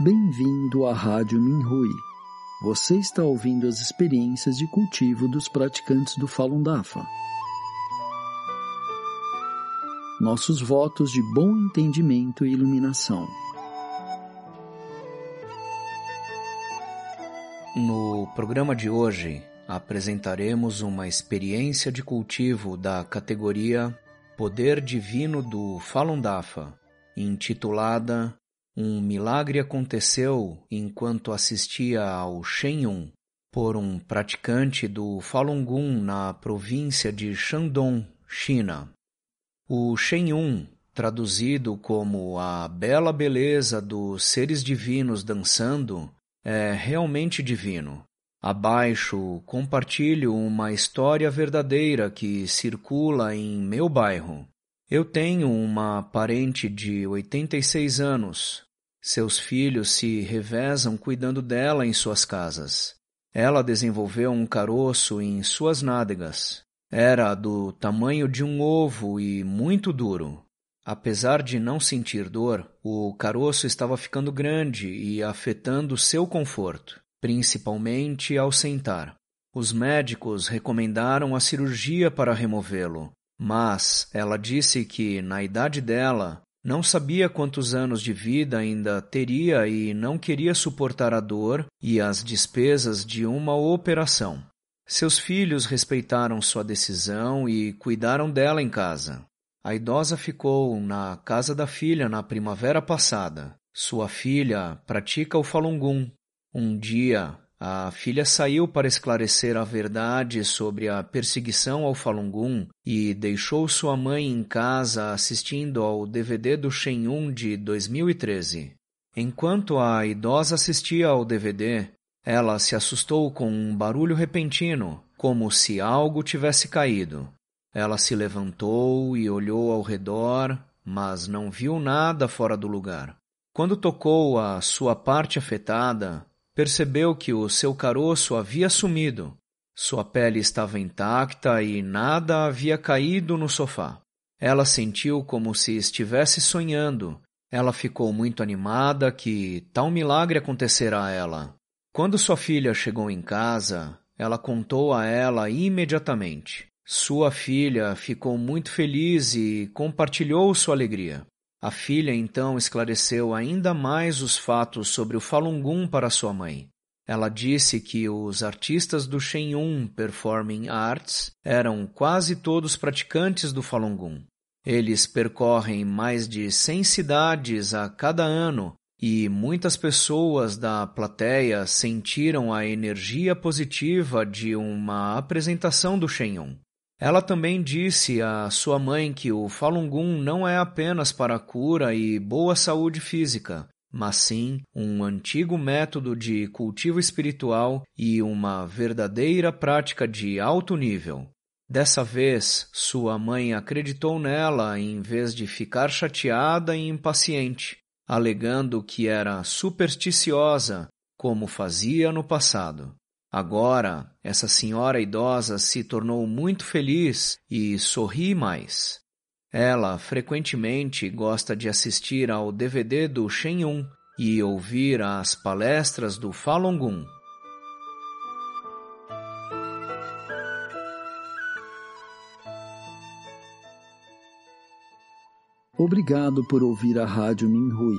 Bem-vindo à Rádio Minhui. Você está ouvindo as experiências de cultivo dos praticantes do Falun Dafa. Nossos votos de bom entendimento e iluminação. No programa de hoje, apresentaremos uma experiência de cultivo da categoria Poder Divino do Falun Dafa, intitulada um milagre aconteceu enquanto assistia ao Shen Yun por um praticante do Falun Gong na província de Shandong, China. O Shen Yun, traduzido como a bela beleza dos seres divinos dançando, é realmente divino. Abaixo compartilho uma história verdadeira que circula em meu bairro. Eu tenho uma parente de 86 anos, seus filhos se revezam cuidando dela em suas casas. Ela desenvolveu um caroço em suas nádegas. Era do tamanho de um ovo e muito duro. Apesar de não sentir dor, o caroço estava ficando grande e afetando seu conforto, principalmente ao sentar. Os médicos recomendaram a cirurgia para removê-lo, mas ela disse que, na idade dela, não sabia quantos anos de vida ainda teria e não queria suportar a dor e as despesas de uma operação. Seus filhos respeitaram sua decisão e cuidaram dela em casa. A idosa ficou na casa da filha na primavera passada. Sua filha pratica o Falun Gong. Um dia, a filha saiu para esclarecer a verdade sobre a perseguição ao Falun Gong e deixou sua mãe em casa assistindo ao DVD do Shen Yun de 2013. Enquanto a idosa assistia ao DVD, ela se assustou com um barulho repentino, como se algo tivesse caído. Ela se levantou e olhou ao redor, mas não viu nada fora do lugar. Quando tocou a sua parte afetada, percebeu que o seu caroço havia sumido. Sua pele estava intacta e nada havia caído no sofá. Ela sentiu como se estivesse sonhando. Ela ficou muito animada que tal milagre acontecera a ela. Quando sua filha chegou em casa, ela contou a ela imediatamente. Sua filha ficou muito feliz e compartilhou sua alegria. A filha então esclareceu ainda mais os fatos sobre o Falun Gong para sua mãe. Ela disse que os artistas do Shen Yun Performing Arts eram quase todos praticantes do Falun Gong. Eles percorrem mais de 100 cidades a cada ano e muitas pessoas da plateia sentiram a energia positiva de uma apresentação do Shen Yun. Ela também disse à sua mãe que o Falun Gong não é apenas para cura e boa saúde física, mas sim um antigo método de cultivo espiritual e uma verdadeira prática de alto nível. Dessa vez, sua mãe acreditou nela em vez de ficar chateada e impaciente, alegando que era supersticiosa, como fazia no passado. Agora, essa senhora idosa se tornou muito feliz e sorri mais. Ela frequentemente gosta de assistir ao DVD do Shen Yun e ouvir as palestras do Falun Gong. Obrigado por ouvir a Rádio Minhui.